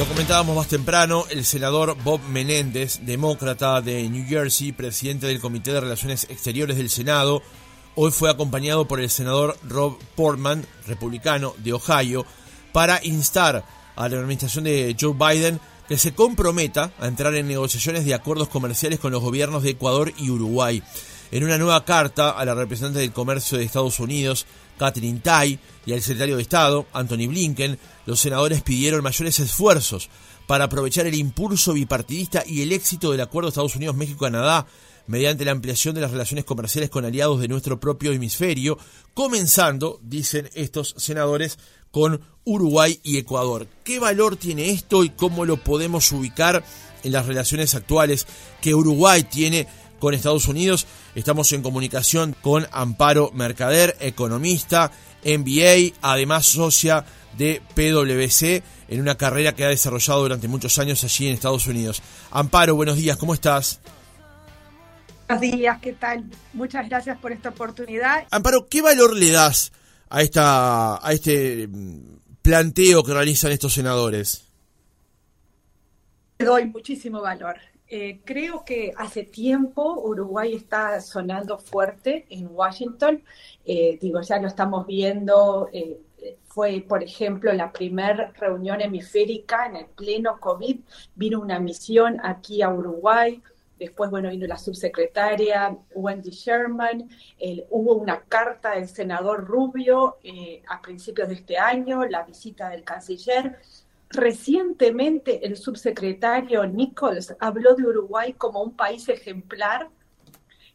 Lo comentábamos más temprano, el senador Bob Menéndez, demócrata de New Jersey, presidente del Comité de Relaciones Exteriores del Senado, hoy fue acompañado por el senador Rob Portman, republicano de Ohio, para instar a la administración de Joe Biden que se comprometa a entrar en negociaciones de acuerdos comerciales con los gobiernos de Ecuador y Uruguay. En una nueva carta a la representante del comercio de Estados Unidos, Catherine Tai, y al secretario de Estado, Anthony Blinken, los senadores pidieron mayores esfuerzos para aprovechar el impulso bipartidista y el éxito del acuerdo Estados Unidos-México-Canadá mediante la ampliación de las relaciones comerciales con aliados de nuestro propio hemisferio, comenzando, dicen estos senadores, con Uruguay y Ecuador. ¿Qué valor tiene esto y cómo lo podemos ubicar en las relaciones actuales que Uruguay tiene con Estados Unidos? Estamos en comunicación con Amparo Mercader, economista, MBA, además socia de PwC en una carrera que ha desarrollado durante muchos años allí en Estados Unidos. Amparo, buenos días, ¿cómo estás? Buenos días, ¿qué tal? Muchas gracias por esta oportunidad. Amparo, ¿qué valor le das a, esta, a este mm, planteo que realizan estos senadores? Le doy muchísimo valor. Eh, creo que hace tiempo Uruguay está sonando fuerte en Washington. Eh, digo, ya lo estamos viendo. Eh, fue, por ejemplo, la primera reunión hemisférica en el pleno COVID. Vino una misión aquí a Uruguay. Después, bueno, vino la subsecretaria Wendy Sherman. hubo una carta del senador Rubio a principios de este año, la visita del canciller. Recientemente el subsecretario Nichols habló de Uruguay como un país ejemplar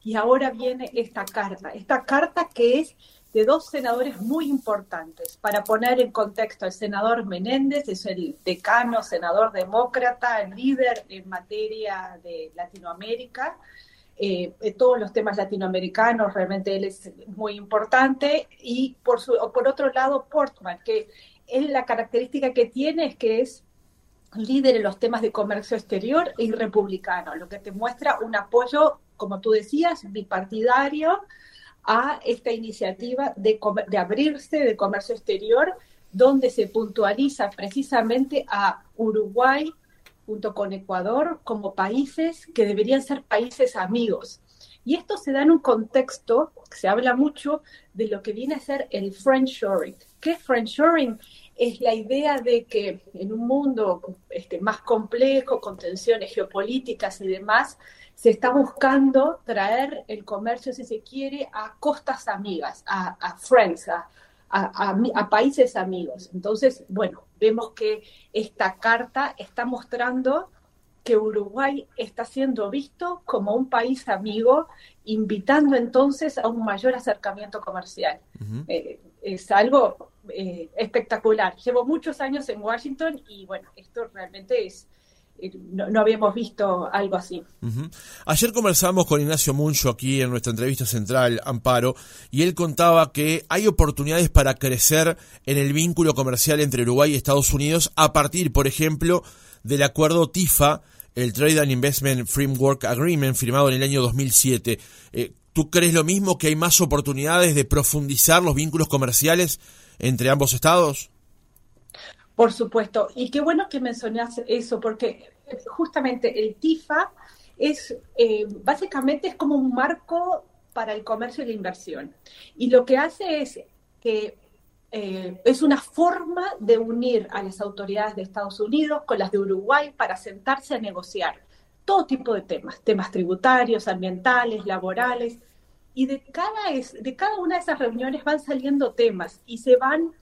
y ahora viene esta carta, esta carta que es de dos senadores muy importantes. Para poner en contexto, el senador Menéndez es el decano, senador demócrata, líder en materia de Latinoamérica. Eh, todos los temas latinoamericanos, realmente él es muy importante. Y por, su, por otro lado, Portman, que él la característica que tiene es que es líder en los temas de comercio exterior y republicano, lo que te muestra un apoyo, como tú decías, bipartidario a esta iniciativa de, de abrirse de comercio exterior, donde se puntualiza precisamente a Uruguay junto con Ecuador como países que deberían ser países amigos. Y esto se da en un contexto, se habla mucho de lo que viene a ser el friendshoring. ¿Qué es friendshoring? Es la idea de que en un mundo este, más complejo, con tensiones geopolíticas y demás, se está buscando traer el comercio, si se quiere, a costas amigas, a, friends, a, a, países amigos. Entonces, bueno, vemos que esta carta está mostrando que Uruguay está siendo visto como un país amigo, invitando entonces a un mayor acercamiento comercial. Eh, es algo eh, espectacular. Llevo muchos años en Washington y bueno, esto realmente es, eh, no, habíamos visto algo así. Ayer conversamos con Ignacio Muncho aquí en nuestra entrevista central, Amparo, y él contaba que hay oportunidades para crecer en el vínculo comercial entre Uruguay y Estados Unidos a partir, por ejemplo, del acuerdo TIFA el Trade and Investment Framework Agreement firmado en el año 2007. Eh, ¿Tú crees lo mismo que hay más oportunidades de profundizar los vínculos comerciales entre ambos estados? Por supuesto, y qué bueno que mencionas eso, porque justamente el TIFA es eh, básicamente es como un marco para el comercio y la inversión. Y lo que hace es que eh, es una forma de unir a las autoridades de Estados Unidos con las de Uruguay para sentarse a negociar todo tipo de temas, temas tributarios, ambientales, laborales, y de cada, de cada una de esas reuniones van saliendo temas y se van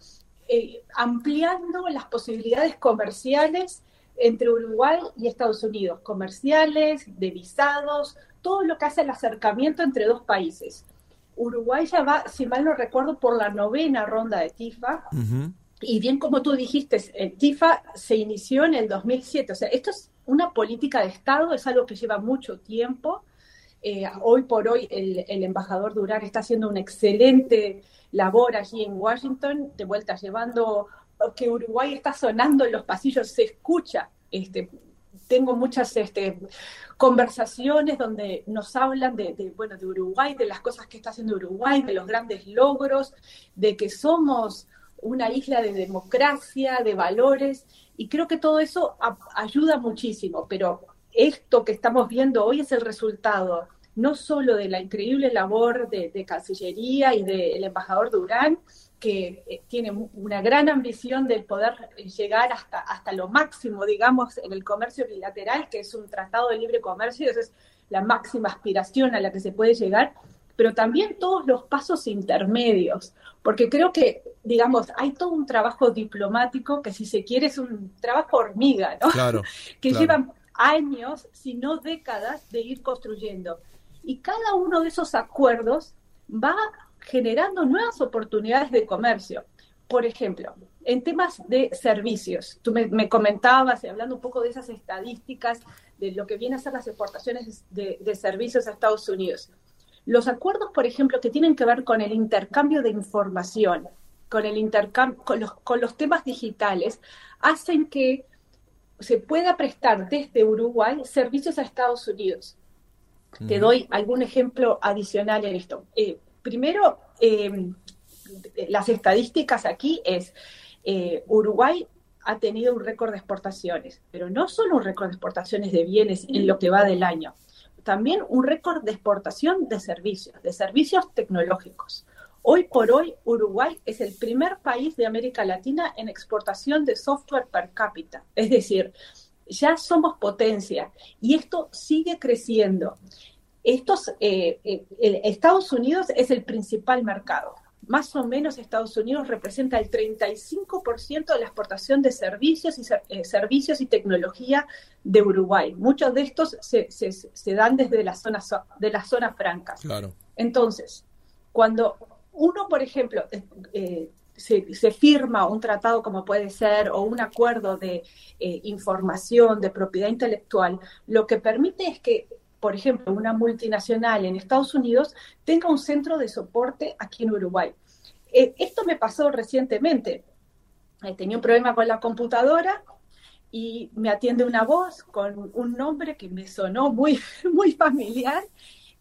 eh, ampliando las posibilidades comerciales entre Uruguay y Estados Unidos, comerciales, de visados, todo lo que hace el acercamiento entre dos países. Uruguay ya va, si mal no recuerdo, por la novena ronda de TIFA. Y bien como tú dijiste, el TIFA se inició en el 2007. O sea, esto es una política de Estado, es algo que lleva mucho tiempo. Eh, hoy por hoy el, embajador Durán está haciendo una excelente labor allí en Washington, de vuelta llevando que Uruguay está sonando en los pasillos, se escucha este, tengo muchas este, conversaciones donde nos hablan de, bueno, de Uruguay, de las cosas que está haciendo Uruguay, de los grandes logros, de que somos una isla de democracia, de valores, y creo que todo eso ayuda muchísimo, pero esto que estamos viendo hoy es el resultado no solo de la increíble labor de, Cancillería y del embajador Durán, que eh, tiene una gran ambición de poder llegar hasta, hasta lo máximo, digamos, en el comercio bilateral, que es un tratado de libre comercio, esa es la máxima aspiración a la que se puede llegar, pero también todos los pasos intermedios, porque creo que, digamos, hay todo un trabajo diplomático que si se quiere es un trabajo hormiga, ¿no? Claro, que llevan años, si no décadas, de ir construyendo. Y cada uno de esos acuerdos va generando nuevas oportunidades de comercio. Por ejemplo, en temas de servicios, tú me, comentabas, hablando un poco de esas estadísticas de lo que viene a ser las exportaciones de, servicios a Estados Unidos. Los acuerdos, por ejemplo, que tienen que ver con el intercambio de información, con, el intercambio, con, los, con los temas digitales, hacen que se pueda prestar desde Uruguay servicios a Estados Unidos. Te doy algún ejemplo adicional en esto. Eh, primero, em, las estadísticas aquí es, eh, Uruguay ha tenido un récord de exportaciones, pero no solo un récord de exportaciones de bienes en lo que va del año, también un récord de exportación de servicios, de servicios tecnológicos. Hoy por hoy, Uruguay es el primer país de América Latina en exportación de software per cápita. Es decir, ya somos potencia y esto sigue creciendo. Estos, eh, eh, Estados Unidos es el principal mercado. Más o menos Estados Unidos representa el 35% de la exportación de servicios y, eh, servicios y tecnología de Uruguay. Muchos de estos se, dan desde las zonas, de las zonas francas. Claro. Entonces, cuando uno, por ejemplo, se, firma un tratado como puede ser o un acuerdo de información, de propiedad intelectual, lo que permite es que por ejemplo, una multinacional en Estados Unidos tenga un centro de soporte aquí en Uruguay. Eh, esto me pasó recientemente. Eh, tenía un problema con la computadora y me atiende una voz con un nombre que me sonó muy, muy familiar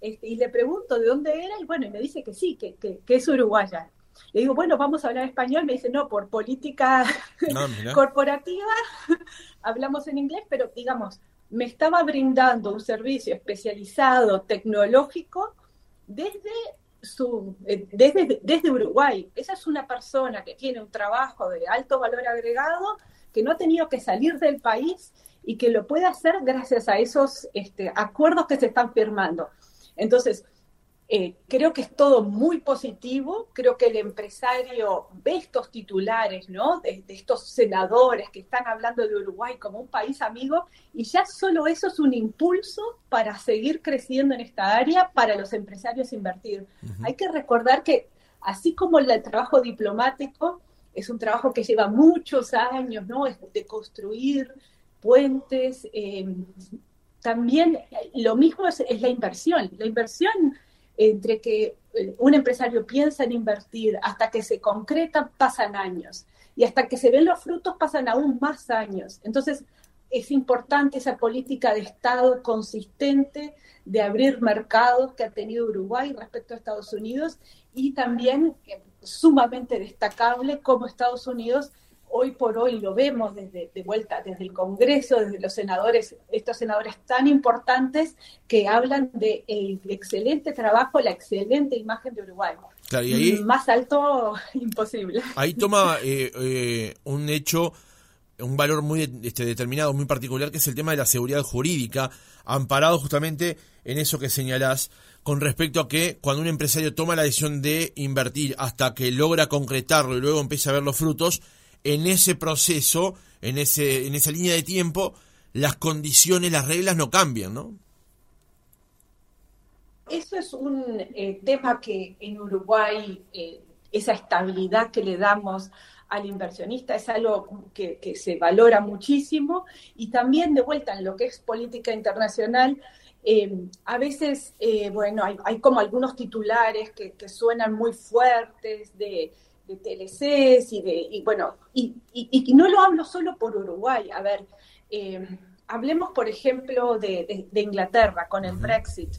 este, y le pregunto de dónde era y bueno, y me dice que sí, que, es uruguaya. Le digo, bueno, vamos a hablar español. Me dice, no, por política ah, corporativa hablamos en inglés, pero digamos, me estaba brindando un servicio especializado tecnológico desde, su, eh, desde, desde Uruguay. Esa es una persona que tiene un trabajo de alto valor agregado, que no ha tenido que salir del país y que lo puede hacer gracias a esos este, acuerdos que se están firmando. Entonces, eh, creo que es todo muy positivo, creo que el empresario ve estos titulares, ¿no? De, estos senadores que están hablando de Uruguay como un país amigo y ya solo eso es un impulso para seguir creciendo en esta área, para los empresarios invertir. Hay que recordar que así como el trabajo diplomático es un trabajo que lleva muchos años, ¿no? de construir puentes, eh, también lo mismo es la inversión. La inversión entre que eh, un empresario piensa en invertir hasta que se concreta pasan años y hasta que se ven los frutos pasan aún más años. Entonces es importante esa política de Estado consistente de abrir mercados que ha tenido Uruguay respecto a Estados Unidos y también eh, sumamente destacable como Estados Unidos hoy por hoy lo vemos desde de vuelta desde el Congreso, desde los senadores, estos senadores tan importantes que hablan del de excelente trabajo, la excelente imagen de Uruguay. Más alto imposible. Ahí toma eh, eh, un hecho, un valor muy este, determinado, muy particular, que es el tema de la seguridad jurídica, amparado justamente en eso que señalás con respecto a que cuando un empresario toma la decisión de invertir hasta que logra concretarlo y luego empieza a ver los frutos, en ese proceso, en, ese, en esa línea de tiempo, las condiciones, las reglas no cambian, ¿no? Eso es un eh, tema que en Uruguay, eh, esa estabilidad que le damos al inversionista es algo que, se valora muchísimo y también de vuelta en lo que es política internacional, eh, a veces, bueno, hay, como algunos titulares que, que suenan muy fuertes de de TLCs y de, y bueno, y, y, no lo hablo solo por Uruguay, a ver, eh, hablemos por ejemplo de, Inglaterra con el Brexit.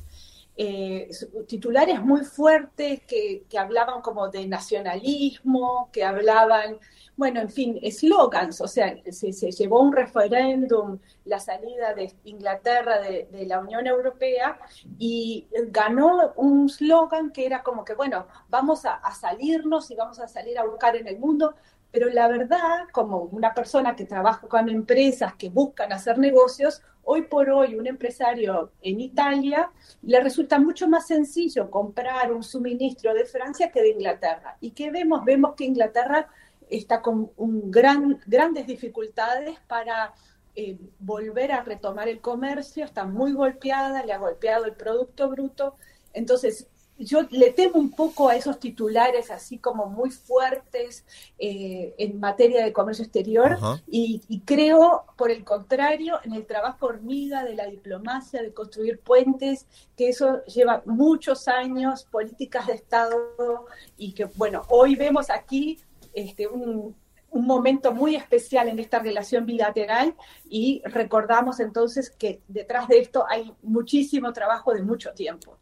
Eh, titulares muy fuertes que, hablaban como de nacionalismo, que hablaban, bueno, en fin, eslogans, o sea, se, llevó un referéndum la salida de Inglaterra de, de la Unión Europea y ganó un slogan que era como que, bueno, vamos a, a salirnos y vamos a salir a buscar en el mundo pero la verdad, como una persona que trabaja con empresas que buscan hacer negocios, hoy por hoy un empresario en Italia le resulta mucho más sencillo comprar un suministro de Francia que de Inglaterra. ¿Y qué vemos? Vemos que Inglaterra está con un gran, grandes dificultades para eh, volver a retomar el comercio, está muy golpeada, le ha golpeado el Producto Bruto. Entonces, yo le temo un poco a esos titulares así como muy fuertes eh, en materia de comercio exterior y, creo, por el contrario, en el trabajo hormiga de la diplomacia, de construir puentes, que eso lleva muchos años, políticas de Estado y que, bueno, hoy vemos aquí este, un, un momento muy especial en esta relación bilateral y recordamos entonces que detrás de esto hay muchísimo trabajo de mucho tiempo.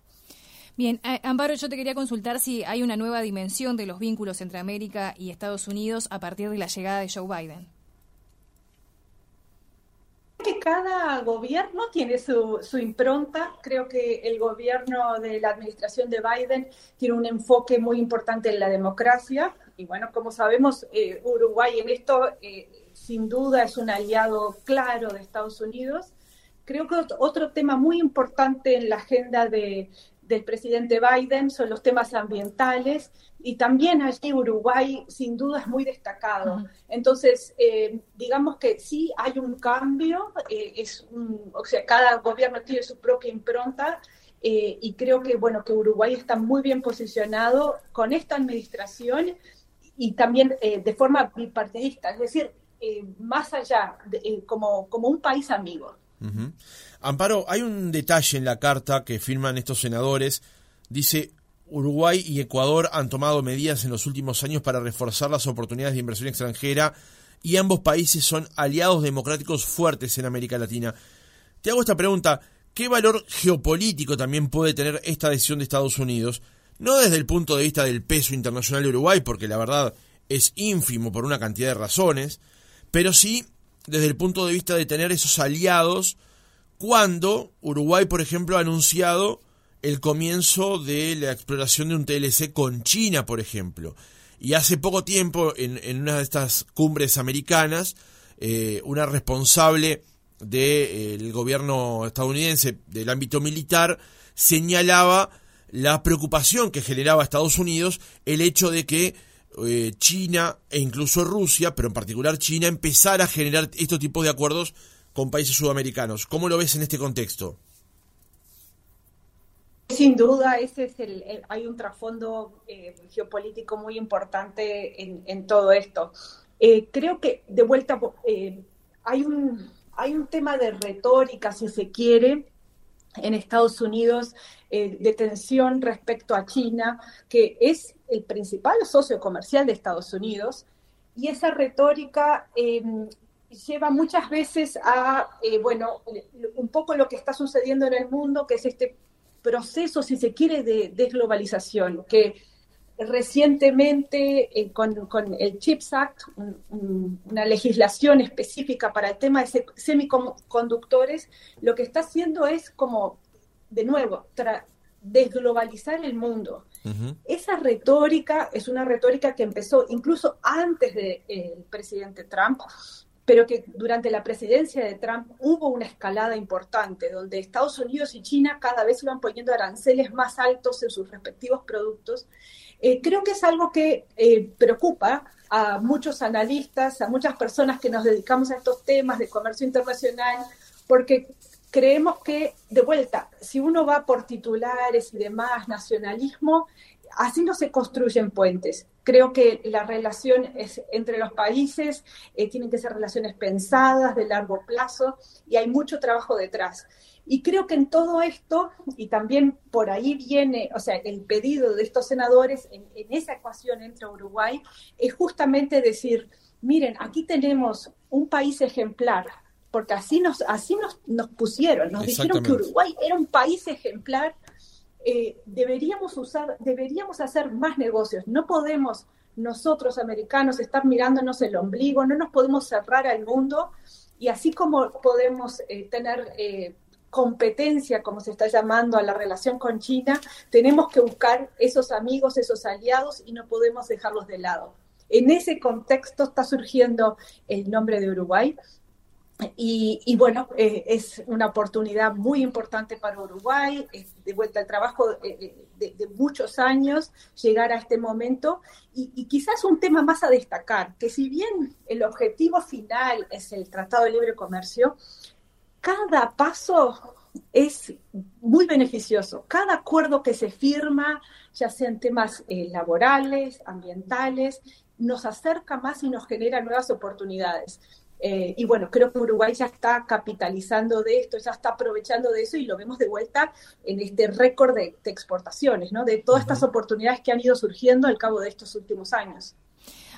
Bien, eh, Amparo, yo te quería consultar si hay una nueva dimensión de los vínculos entre América y Estados Unidos a partir de la llegada de Joe Biden. Que cada gobierno tiene su, impronta. Creo que el gobierno de la administración de Biden tiene un enfoque muy importante en la democracia. Y bueno, como sabemos, eh, Uruguay en esto eh, sin duda es un aliado claro de Estados Unidos. Creo que otro tema muy importante en la agenda de, del presidente Biden son los temas ambientales y también allí Uruguay sin duda es muy destacado. Entonces, eh, digamos que sí hay un cambio, eh, es o sea, cada gobierno tiene su propia impronta eh, y creo que, bueno, que Uruguay está muy bien posicionado con esta administración y también de forma bipartidista, es decir, más allá, como, como un país amigo. Amparo, hay un detalle en la carta que firman estos senadores. Dice, Uruguay y Ecuador han tomado medidas en los últimos años para reforzar las oportunidades de inversión extranjera y ambos países son aliados democráticos fuertes en América Latina. Te hago esta pregunta, ¿qué valor geopolítico también puede tener esta decisión de Estados Unidos? No desde el punto de vista del peso internacional de Uruguay, porque la verdad es ínfimo por una cantidad de razones, pero sí desde el punto de vista de tener esos aliados cuando Uruguay, por ejemplo, ha anunciado el comienzo de la exploración de un TLC con China, por ejemplo. Y hace poco tiempo, en, una de estas cumbres americanas, eh, una responsable del gobierno estadounidense del ámbito militar señalaba la preocupación que generaba Estados Unidos el hecho de que eh, China e incluso Rusia, pero en particular China, empezar a generar estos tipos de acuerdos con países sudamericanos. ¿Cómo lo ves en este contexto? Sin duda, ese es el, hay un trasfondo eh, geopolítico muy importante en, todo esto. Eh, creo que de vuelta hay un hay un tema de retórica, si se quiere, en Estados Unidos eh, de tensión respecto a China, que es el principal socio comercial de Estados Unidos, y esa retórica lleva muchas veces a, eh, bueno, un poco lo que está sucediendo en el mundo, que es este proceso, si se quiere, de desglobalización, que recientemente eh, con, el CHIPS Act, una legislación específica para el tema de semiconductores, lo que está haciendo es como, de nuevo, desglobalizar el mundo. Esa retórica es una retórica que empezó incluso antes del de, presidente Trump, pero que durante la presidencia de Trump hubo una escalada importante, donde Estados Unidos y China cada vez iban poniendo aranceles más altos en sus respectivos productos. Eh, creo que es algo que eh, preocupa a muchos analistas, a muchas personas que nos dedicamos a estos temas de comercio internacional, porque creemos que, de vuelta, si uno va por titulares y demás, nacionalismo, así no se construyen puentes. Creo que la relación es entre los países eh, tienen que ser relaciones pensadas de largo plazo y hay mucho trabajo detrás. Y creo que en todo esto, y también por ahí viene, o sea, el pedido de estos senadores en, esa ecuación entre Uruguay, es justamente decir, miren, aquí tenemos un país ejemplar, porque así nos, así nos, nos pusieron, nos dijeron que Uruguay era un país ejemplar eh, deberíamos usar, deberíamos hacer más negocios. No podemos nosotros americanos estar mirándonos el ombligo, no nos podemos cerrar al mundo y así como podemos eh, tener eh, competencia, como se está llamando a la relación con China, tenemos que buscar esos amigos, esos aliados y no podemos dejarlos de lado. En ese contexto está surgiendo el nombre de Uruguay y, bueno, eh, es una oportunidad muy importante para Uruguay, de vuelta al trabajo eh, eh, de, muchos años, llegar a este momento. Y, quizás un tema más a destacar, que si bien el objetivo final es el Tratado de Libre Comercio, cada paso es muy beneficioso. Cada acuerdo que se firma, ya sean temas laborales, ambientales, nos acerca más y nos genera nuevas oportunidades. Eh, y bueno, creo que Uruguay ya está capitalizando de esto, ya está aprovechando de eso y lo vemos de vuelta en este récord de, exportaciones, ¿no? De todas estas oportunidades que han ido surgiendo al cabo de estos últimos años.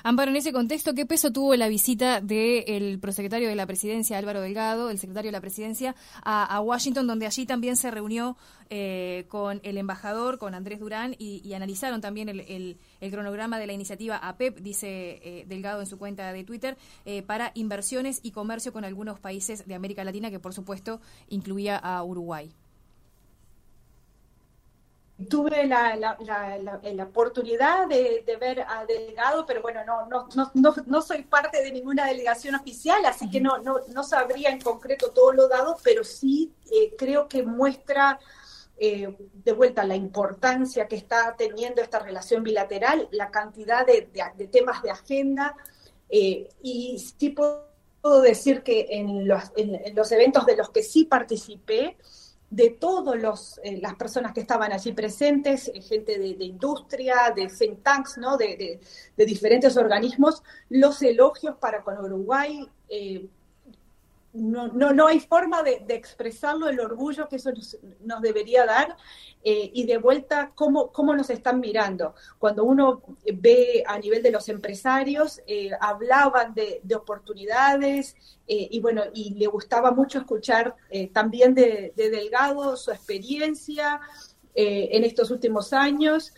Amparo, en ese contexto, ¿qué peso tuvo la visita del prosecretario de la presidencia, Álvaro Delgado, el secretario de la presidencia, a, Washington, donde allí también se reunió eh, con el embajador, con Andrés Durán, y, analizaron también el, cronograma de la iniciativa APEP, dice eh, Delgado en su cuenta de Twitter, eh, para inversiones y comercio con algunos países de América Latina, que por supuesto incluía a Uruguay tuve la, oportunidad de, ver a delegado, pero bueno, no, no, no, no, soy parte de ninguna delegación oficial, así que no, no, no sabría en concreto todo lo dado, pero sí eh, creo que muestra eh, de vuelta la importancia que está teniendo esta relación bilateral, la cantidad de, temas de agenda, eh, y sí puedo decir que en los, en los eventos de los que sí participé, de todas eh, las personas que estaban allí presentes, eh, gente de, industria, de think tanks, ¿no? de, diferentes organismos, los elogios para con Uruguay, eh, no, no, no hay forma de, expresarlo, el orgullo que eso nos, debería dar eh, y de vuelta cómo, cómo nos están mirando. Cuando uno ve a nivel de los empresarios, eh, hablaban de, oportunidades eh, y bueno, y le gustaba mucho escuchar también de, de, Delgado su experiencia en estos últimos años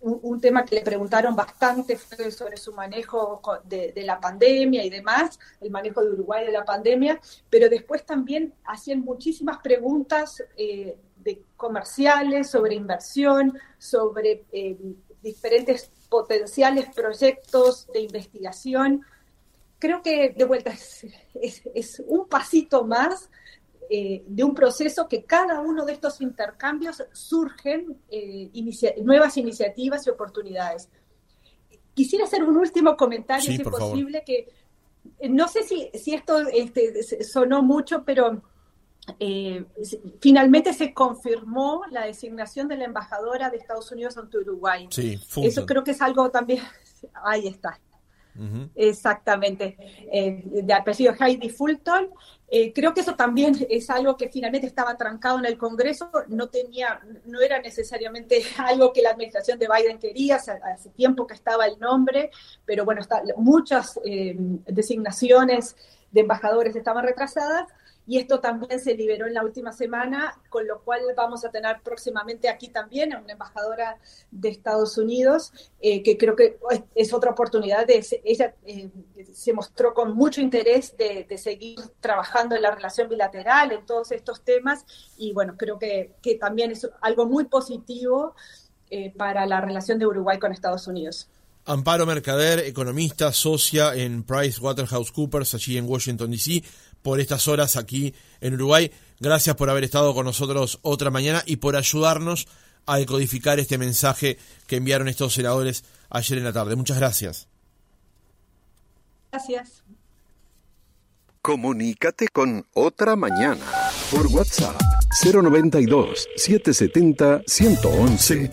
un, tema que le preguntaron bastante fue sobre su manejo de, la pandemia y demás, el manejo de Uruguay de la pandemia, pero después también hacían muchísimas preguntas eh, de comerciales, sobre inversión, sobre eh, diferentes potenciales proyectos de investigación. Creo que de vuelta es un pasito más eh, de un proceso que cada uno de estos intercambios surgen eh, nuevas iniciativas y oportunidades. Quisiera hacer un último comentario, si es posible, que eh, no sé si, si esto este, sonó mucho, pero finalmente se confirmó la designación de la embajadora de Estados Unidos ante Uruguay. Sí, Eso creo que es algo también, ahí está, Exactamente, eh, de apellido Heidi Fulton. Eh, creo que eso también es algo que finalmente estaba trancado en el Congreso, no tenía, no era necesariamente algo que la administración de Biden quería, hace, tiempo que estaba el nombre, pero bueno, está, muchas eh, designaciones de embajadores estaban retrasadas y esto también se liberó en la última semana, con lo cual vamos a tener próximamente aquí también a una embajadora de Estados Unidos, eh, que creo que es otra oportunidad. De, ella eh, se mostró con mucho interés de, seguir trabajando en la relación bilateral, en todos estos temas, y bueno, creo que, que también es algo muy positivo eh, para la relación de Uruguay con Estados Unidos. Amparo Mercader, economista, socia en PricewaterhouseCoopers, allí en Washington, D.C., por estas horas aquí en Uruguay. Gracias por haber estado con nosotros otra mañana y por ayudarnos a decodificar este mensaje que enviaron estos senadores ayer en la tarde. Muchas gracias. Gracias. Comunícate con otra mañana por WhatsApp 092 770 111.